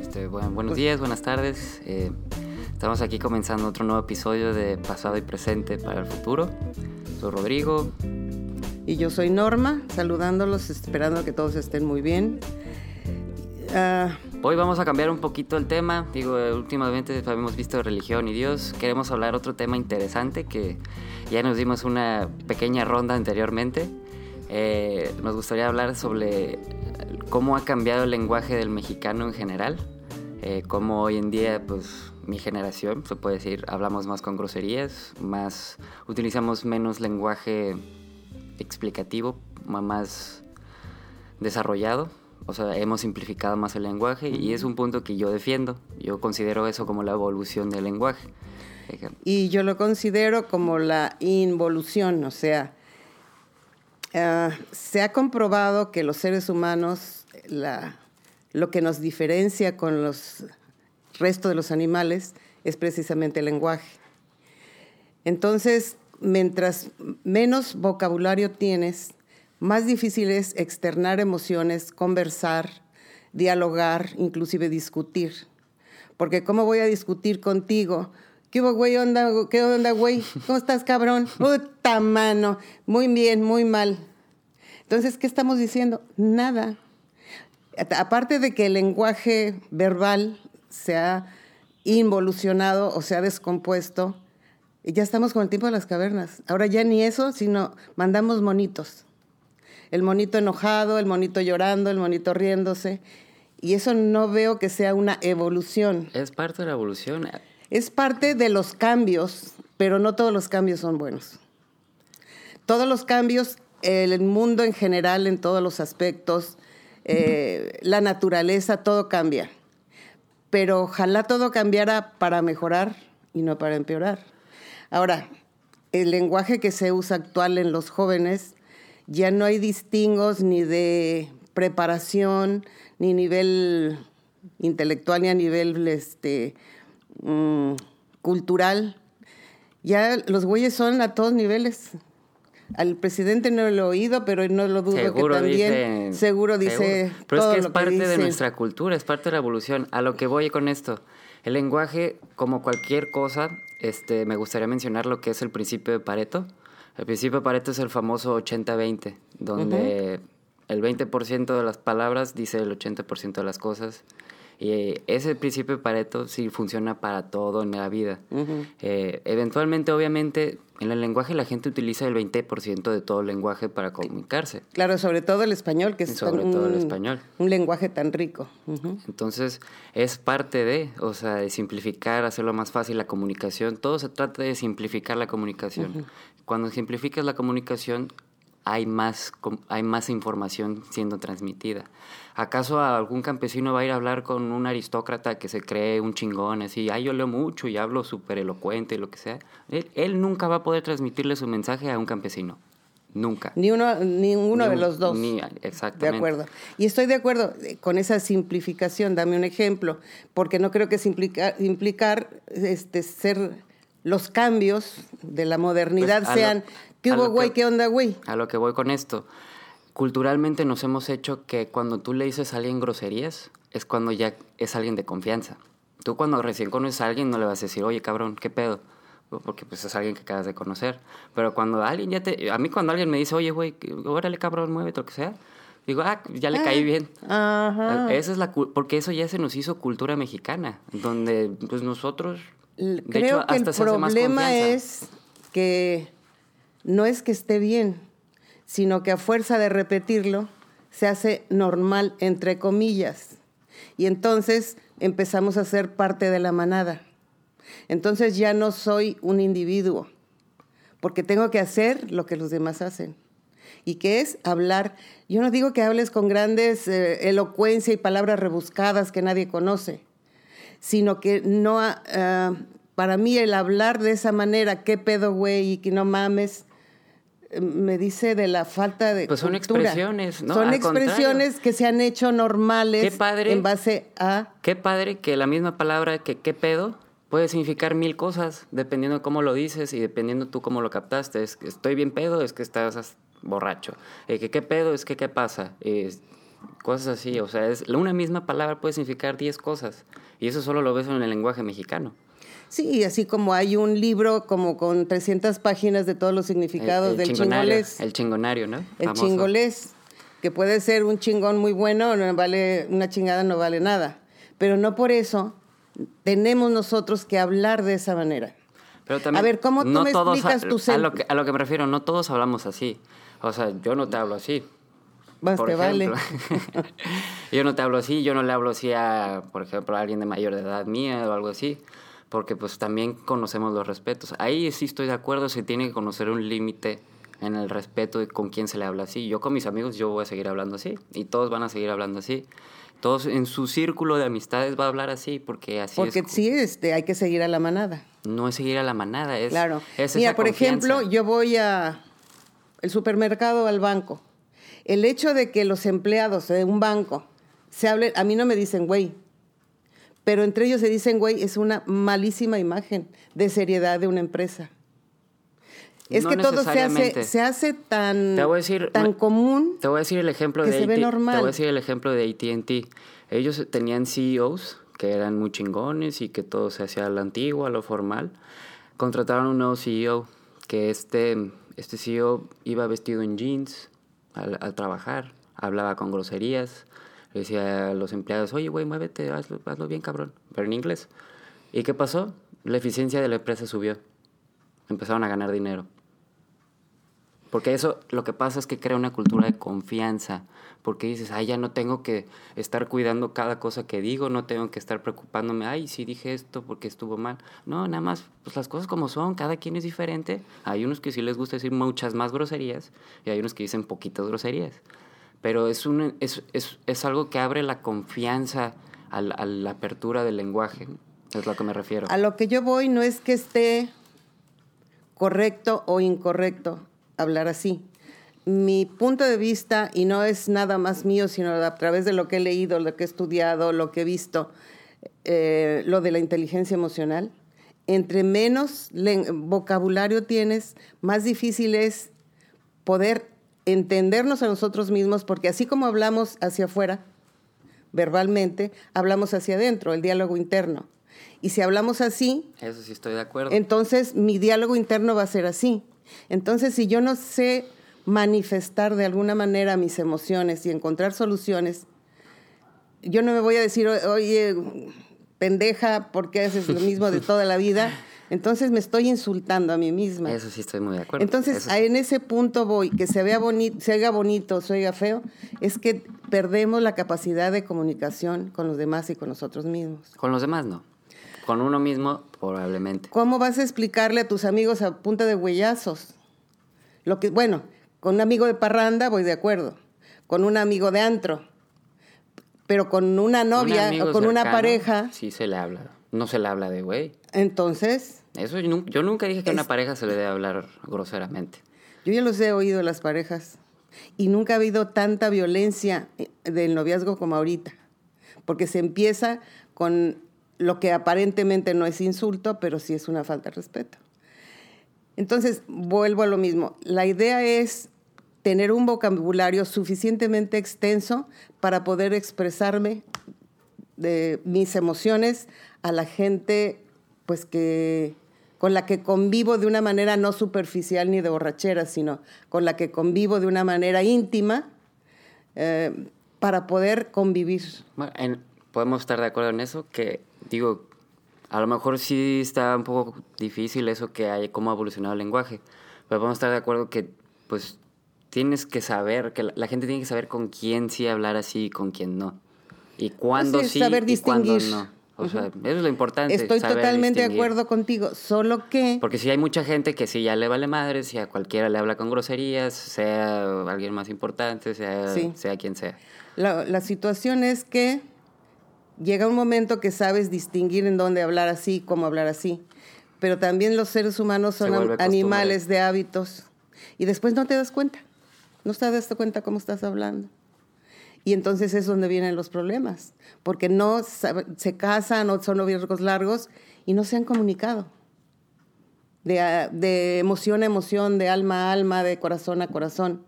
Este, buenos días, buenas tardes. Eh, estamos aquí comenzando otro nuevo episodio de Pasado y Presente para el Futuro. Soy Rodrigo. Y yo soy Norma, saludándolos, esperando que todos estén muy bien. Ah, Hoy vamos a cambiar un poquito el tema. Digo, últimamente habíamos visto religión y Dios. Queremos hablar otro tema interesante que ya nos dimos una pequeña ronda anteriormente. Eh, nos gustaría hablar sobre cómo ha cambiado el lenguaje del mexicano en general. Eh, cómo hoy en día, pues, mi generación, se puede decir, hablamos más con groserías, más, utilizamos menos lenguaje explicativo, más desarrollado o sea, hemos simplificado más el lenguaje y es un punto que yo defiendo. Yo considero eso como la evolución del lenguaje. Y yo lo considero como la involución, o sea, ah, se ha comprobado que los seres humanos, lo que nos diferencia con los restos de los animales es precisamente el lenguaje. Entonces, mientras menos vocabulario tienes, más difícil es externar emociones, conversar, dialogar, inclusive discutir. Porque ¿cómo voy a discutir contigo? ¿Qué güey? Onda, ¿Qué onda, güey? ¿Cómo estás, cabrón? Puta mano. Muy bien, muy mal. Entonces, ¿qué estamos diciendo? Nada. Aparte de que el lenguaje verbal se ha involucionado o se ha descompuesto, ya estamos con el tiempo de las cavernas. Ahora ya ni eso, sino mandamos monitos el monito enojado, el monito llorando, el monito riéndose. Y eso no veo que sea una evolución. Es parte de la evolución. Es parte de los cambios, pero no todos los cambios son buenos. Todos los cambios, el mundo en general, en todos los aspectos, eh, la naturaleza, todo cambia. Pero ojalá todo cambiara para mejorar y no para empeorar. Ahora, el lenguaje que se usa actual en los jóvenes ya no hay distingos ni de preparación, ni nivel intelectual, ni a nivel este, mm, cultural. Ya los güeyes son a todos niveles. Al presidente no lo he oído, pero no lo dudo que también seguro dice. Pero es que es parte de nuestra cultura, es parte de la evolución. A lo que voy con esto, el lenguaje, como cualquier cosa, este, me gustaría mencionar lo que es el principio de Pareto. El principio de Pareto es el famoso 80-20, donde el 20% de las palabras dice el 80% de las cosas. Y ese principio de Pareto sí funciona para todo en la vida. Eh, eventualmente, obviamente, en el lenguaje la gente utiliza el 20% de todo el lenguaje para comunicarse. Claro, sobre todo el español, que es sobre todo el español. un lenguaje tan rico. Entonces, es parte de, o sea, de simplificar, hacerlo más fácil la comunicación. Todo se trata de simplificar la comunicación. Cuando simplificas la comunicación, hay más, hay más información siendo transmitida. ¿Acaso algún campesino va a ir a hablar con un aristócrata que se cree un chingón, así, ay, yo leo mucho y hablo súper elocuente y lo que sea? Él, nunca va a poder transmitirle su mensaje a un campesino. Nunca. Ni uno, ninguno de los dos. Ni, exactamente. De acuerdo. Y estoy de acuerdo eh, con esa simplificación. Dame un ejemplo, porque no creo que implicar, implicar este, ser los cambios de la modernidad pues, sean, ¿qué hubo, güey? ¿Qué onda, güey? A lo que voy con esto. Culturalmente nos hemos hecho que cuando tú le dices a alguien groserías, es cuando ya es alguien de confianza. Tú cuando recién conoces a alguien no le vas a decir, oye, cabrón, ¿qué pedo? Porque pues es alguien que acabas de conocer. Pero cuando alguien ya te... A mí cuando alguien me dice, oye, güey, órale, cabrón, muévete, lo que sea. Digo, ah, ya le ah, caí bien. Ajá. Esa es la... Porque eso ya se nos hizo cultura mexicana, donde pues nosotros Creo que el problema es que no es que esté bien, sino que a fuerza de repetirlo se hace normal, entre comillas. Y entonces empezamos a ser parte de la manada. Entonces ya no soy un individuo, porque tengo que hacer lo que los demás hacen. ¿Y qué es? Hablar. Yo no digo que hables con grandes eh, elocuencia y palabras rebuscadas que nadie conoce sino que no, ah, para mí el hablar de esa manera, qué pedo, güey, y que no mames, me dice de la falta de. Pues son expresiones, ¿no? Son expresiones que se han hecho normales en base a. Qué padre que la misma palabra que qué pedo puede significar mil cosas, dependiendo de cómo lo dices y dependiendo tú cómo lo captaste. Es que estoy bien pedo, es que estás borracho. Eh, que qué pedo, es que qué pasa. cosas así. O sea, es, una misma palabra puede significar 10 cosas. Y eso solo lo ves en el lenguaje mexicano. Sí, así como hay un libro como con 300 páginas de todos los significados del chingolés. El chingonario, ¿no? El chingolés, que puede ser un chingón muy bueno, no vale una chingada no vale nada. Pero no por eso tenemos nosotros que hablar de esa manera. Pero también, a ver, ¿cómo tú me explicas tu a, a lo, que, a lo que me refiero, no todos hablamos así. O sea, yo no te hablo así. Más te vale. yo no te hablo así, yo no le hablo así a, por ejemplo, a alguien de mayor de edad mía o algo así porque pues también conocemos los respetos. Ahí sí estoy de acuerdo, se tiene que conocer un límite en el respeto de con quién se le habla así. Yo con mis amigos yo voy a seguir hablando así y todos van a seguir hablando así. Todos en su círculo de amistades va a hablar así porque así porque sí este, hay que seguir a la manada. No es seguir a la manada, es Claro. Mira, por ejemplo, yo voy a el supermercado al banco. El hecho de que los empleados de un banco se hablen, a mí no me dicen, güey, pero entre ellos se dicen, güey, es una malísima imagen de seriedad de una empresa. Es que todo se hace, se hace tan, tan común. Te voy a decir el ejemplo de se ve normal. Te voy a decir el ejemplo de ATT. Ellos tenían CEOs que eran muy chingones y que todo se hacía a la antigua, a lo formal. Contrataron un nuevo CEO, que este, este CEO iba vestido en jeans al, al trabajar, hablaba con groserías, le decía a los empleados, oye, güey, muévete, hazlo, hazlo bien, cabrón, pero en inglés. ¿Y qué pasó? La eficiencia de la empresa subió. Empezaron a ganar dinero. Porque eso lo que pasa es que crea una cultura de confianza. Porque dices, ay, ya no tengo que estar cuidando cada cosa que digo, no tengo que estar preocupándome, ay, sí dije esto porque estuvo mal. No, nada más, pues las cosas como son, cada quien es diferente. Hay unos que sí les gusta decir muchas más groserías y hay unos que dicen poquitas groserías pero es, un, es, es, es algo que abre la confianza a la, apertura del lenguaje, es lo que me refiero. A lo que yo voy no es que esté correcto o incorrecto hablar así. Mi punto de vista, y no es nada más mío, sino a través de lo que he leído, lo que he estudiado, lo que he visto, eh, lo de la inteligencia emocional, entre menos vocabulario tienes, más difícil es poder entendernos a nosotros mismos, porque así como hablamos hacia afuera, verbalmente, hablamos hacia adentro, el diálogo interno. Y si hablamos así... Eso sí estoy de acuerdo. Entonces mi diálogo interno va a ser así. Entonces si yo no sé manifestar de alguna manera mis emociones y encontrar soluciones, yo no me voy a decir, oye, pendeja, ¿por qué haces lo mismo de toda la vida? Entonces me estoy insultando a mí misma. Eso sí estoy muy de acuerdo. Entonces, en ese punto voy, que se vea bonito, se haga bonito, se oiga feo, es que perdemos la capacidad de comunicación con los demás y con nosotros mismos. Con los demás no. Con uno mismo, probablemente. ¿Cómo vas a explicarle a tus amigos a punta de huellazos? Lo que, bueno, con un amigo de parranda voy de acuerdo. Con un amigo de antro. Pero con una novia o con una pareja. Sí se le habla. No se le habla de güey. Entonces, eso yo, nunca dije que a una pareja se le debe hablar groseramente. Yo ya los he oído las parejas y nunca ha habido tanta violencia eh, del noviazgo como ahorita, porque se empieza con lo que aparentemente no es insulto, pero sí es una falta de respeto. Entonces, vuelvo a lo mismo. La idea es tener un vocabulario suficientemente extenso para poder expresarme de mis emociones a la gente pues que con la que convivo de una manera no superficial ni de borrachera, sino con la que convivo de una manera íntima eh, para poder convivir. podemos estar de acuerdo en eso, que digo, a lo mejor sí está un poco difícil eso que hay, cómo ha evolucionado el lenguaje, pero podemos estar de acuerdo que pues tienes que saber, que la, gente tiene que saber con quién sí hablar así y con quién no. Y cuándo sí, saber y cuándo no. O sea, eso es lo importante. Estoy totalmente de acuerdo contigo, solo que... Porque si hay mucha gente que sí ya le vale madre, si a cualquiera le habla con groserías, sea alguien más importante, sea, sea quien sea. La, la situación es que llega un momento que sabes distinguir en dónde hablar así, cómo hablar así. Pero también los seres humanos son animales de hábitos. Y después no te das cuenta. No te das cuenta cómo estás hablando. Y entonces es donde vienen los problemas, porque no se casan o son noviazgos largos y no se han comunicado. De, de, emoción a emoción, de alma a alma, de corazón a corazón,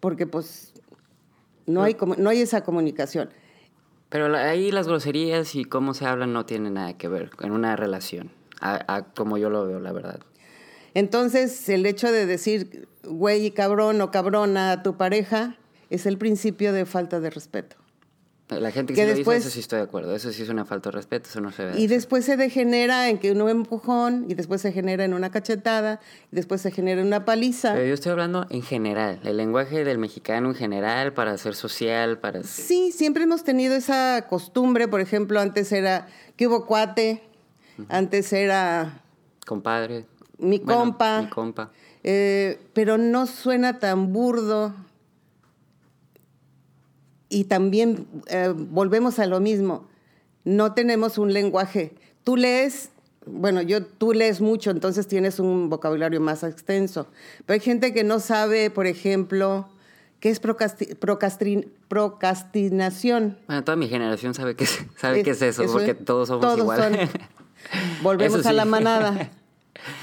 porque pues No, hay, no hay esa comunicación. Pero ahí las groserías y cómo se hablan no tienen nada que ver en una relación, como yo lo veo, la verdad. Entonces, el hecho de decir güey y cabrón o cabrona a tu pareja es el principio de falta de respeto. La gente que, se después, dice, eso sí estoy de acuerdo. Eso sí es una falta de respeto, eso no se ve. Y después se degenera en que uno empujón, y después se genera en una cachetada, y después se genera en una paliza. Pero yo estoy hablando en general, el lenguaje del mexicano en general, para ser social, para... Sí, siempre hemos tenido esa costumbre, por ejemplo, antes era que hubo cuate, antes era... Compadre. Mi compa. Mi compa. Eh, pero no suena tan burdo y también eh, volvemos a lo mismo, no tenemos un lenguaje. Tú lees, bueno, yo tú lees mucho, entonces tienes un vocabulario más extenso, pero hay gente que no sabe, por ejemplo, qué es procrastinación. Bueno, toda mi generación sabe qué es, sabe qué es eso, porque todos somos iguales. volvemos a la manada.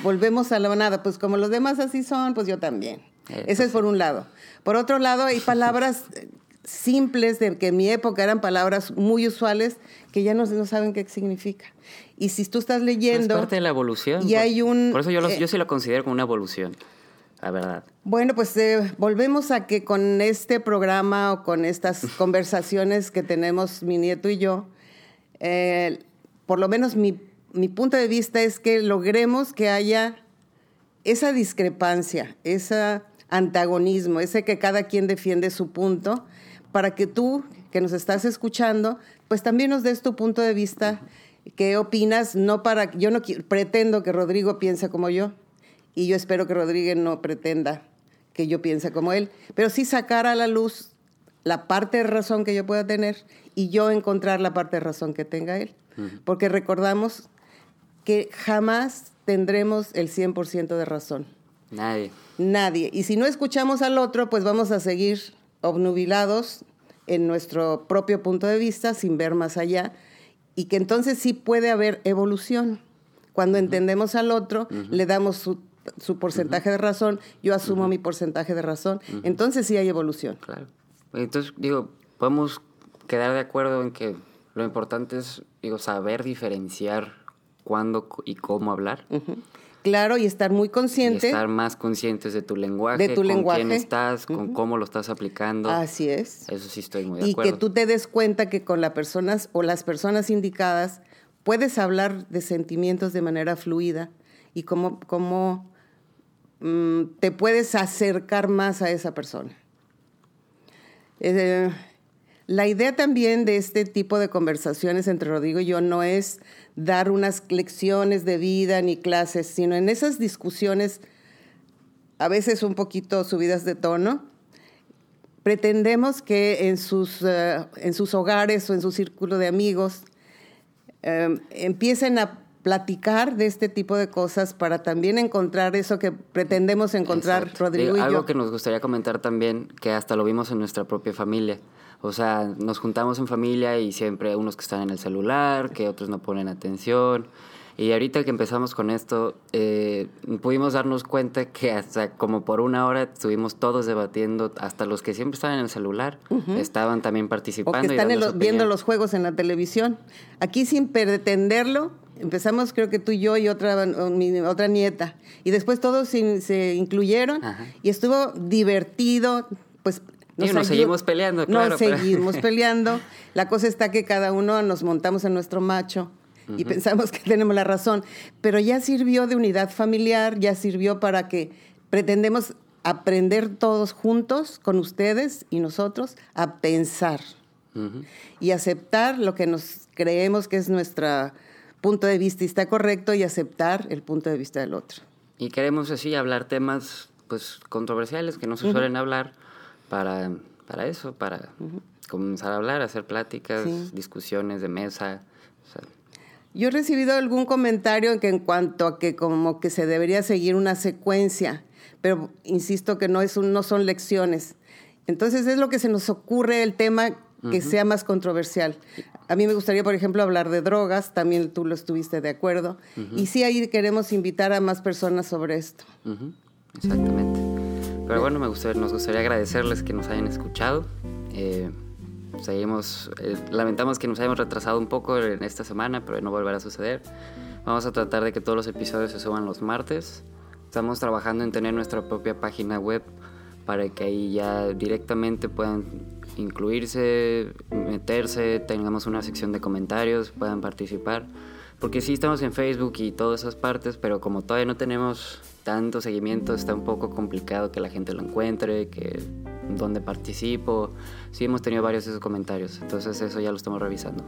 Volvemos a la manada, pues como los demás así son, pues yo también. Eso es por un lado. Por otro lado, hay palabras simples de que en mi época eran palabras muy usuales que ya no, no saben qué significa. Y si tú estás leyendo... Es parte de la evolución. Y hay un... Por eso yo, eh, yo sí lo considero como una evolución, la verdad. Bueno, pues eh, volvemos a que con este programa o con estas conversaciones que tenemos mi nieto y yo, eh, por lo menos mi, mi punto de vista es que logremos que haya esa discrepancia, ese antagonismo, ese que cada quien defiende su punto, para que tú, que nos estás escuchando, pues también nos des tu punto de vista, qué opinas, no para, yo no pretendo que Rodrigo piense como yo, y yo espero que Rodrigo no pretenda que yo piense como él, pero sí sacar a la luz la parte de razón que yo pueda tener y yo encontrar la parte de razón que tenga él. Porque recordamos que jamás tendremos el 100% de razón. Nadie. Nadie. Y si no escuchamos al otro, pues vamos a seguir obnubilados en nuestro propio punto de vista sin ver más allá y que entonces sí puede haber evolución. Cuando entendemos al otro, le damos su, porcentaje de razón, yo asumo mi porcentaje de razón, entonces sí hay evolución. Claro. Entonces, digo, podemos quedar de acuerdo en que lo importante es, digo, saber diferenciar cuándo y cómo hablar. Claro, y estar muy consciente. estar más conscientes de tu lenguaje, de tu con quién estás, con cómo lo estás aplicando. Así es. Eso sí estoy muy de acuerdo. Y que tú te des cuenta que con las personas o las personas indicadas puedes hablar de sentimientos de manera fluida y cómo, cómo mm, te puedes acercar más a esa persona. Eh, la idea también de este tipo de conversaciones entre Rodrigo y yo no es dar unas lecciones de vida ni clases, sino en esas discusiones, a veces un poquito subidas de tono, pretendemos que en sus, eh, en sus hogares o en su círculo de amigos em, empiecen a platicar de este tipo de cosas para también encontrar eso que pretendemos encontrar Rodrigo y yo. Algo que nos gustaría comentar también, que hasta lo vimos en nuestra propia familia. O sea, nos juntamos en familia y siempre unos que están en el celular, que otros no ponen atención. Y ahorita que empezamos con esto, eh, pudimos darnos cuenta que hasta como por una hora estuvimos todos debatiendo, hasta los que siempre estaban en el celular, estaban también participando. O que están viendo los juegos en la televisión. Aquí sin pretenderlo, empezamos creo que tú y yo y otra, mi, otra nieta. Y después todos se, incluyeron y estuvo divertido, pues nos, seguimos peleando, claro. Nos seguimos peleando. La cosa está que cada uno nos montamos en nuestro macho y pensamos que tenemos la razón. Pero ya sirvió de unidad familiar, ya sirvió para que pretendemos aprender todos juntos, con ustedes y nosotros, a pensar y aceptar lo que nos creemos que es nuestro punto de vista y está correcto y aceptar el punto de vista del otro. Y queremos así hablar temas pues controversiales que no se suelen hablar para, para eso, para comenzar a hablar, hacer pláticas, discusiones de mesa. Yo he recibido algún comentario en, que en cuanto a que como que se debería seguir una secuencia, pero insisto que no, es no son lecciones. Entonces es lo que se nos ocurre el tema que sea más controversial. A mí me gustaría, por ejemplo, hablar de drogas, también tú lo estuviste de acuerdo, y sí ahí queremos invitar a más personas sobre esto. Exactamente. Pero bueno, me gustaría, nos gustaría agradecerles que nos hayan escuchado Eh, seguimos, eh, lamentamos que nos hayamos retrasado un poco en esta semana, pero no volverá a suceder. Vamos a tratar de que todos los episodios se suban los martes. Estamos trabajando en tener nuestra propia página web para que ahí ya directamente puedan incluirse, meterse, tengamos una sección de comentarios, puedan participar. Porque sí estamos en Facebook y todas esas partes, pero como todavía no tenemos tanto seguimiento, está un poco complicado que la gente lo encuentre, que donde participo. Sí hemos tenido varios de esos comentarios, entonces eso ya lo estamos revisando.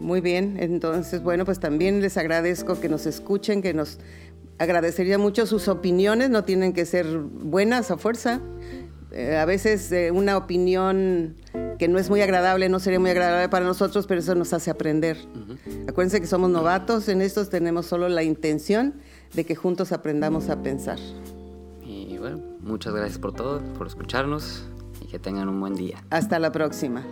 Muy bien, entonces bueno, pues también les agradezco que nos escuchen, que nos agradecería mucho sus opiniones, no tienen que ser buenas a fuerza. Eh, a veces eh, una opinión que no es muy agradable no sería muy agradable para nosotros, pero eso nos hace aprender. Acuérdense que somos novatos en estos, tenemos solo la intención de que juntos aprendamos a pensar. Y bueno, muchas gracias por todo, por escucharnos y que tengan un buen día. Hasta la próxima.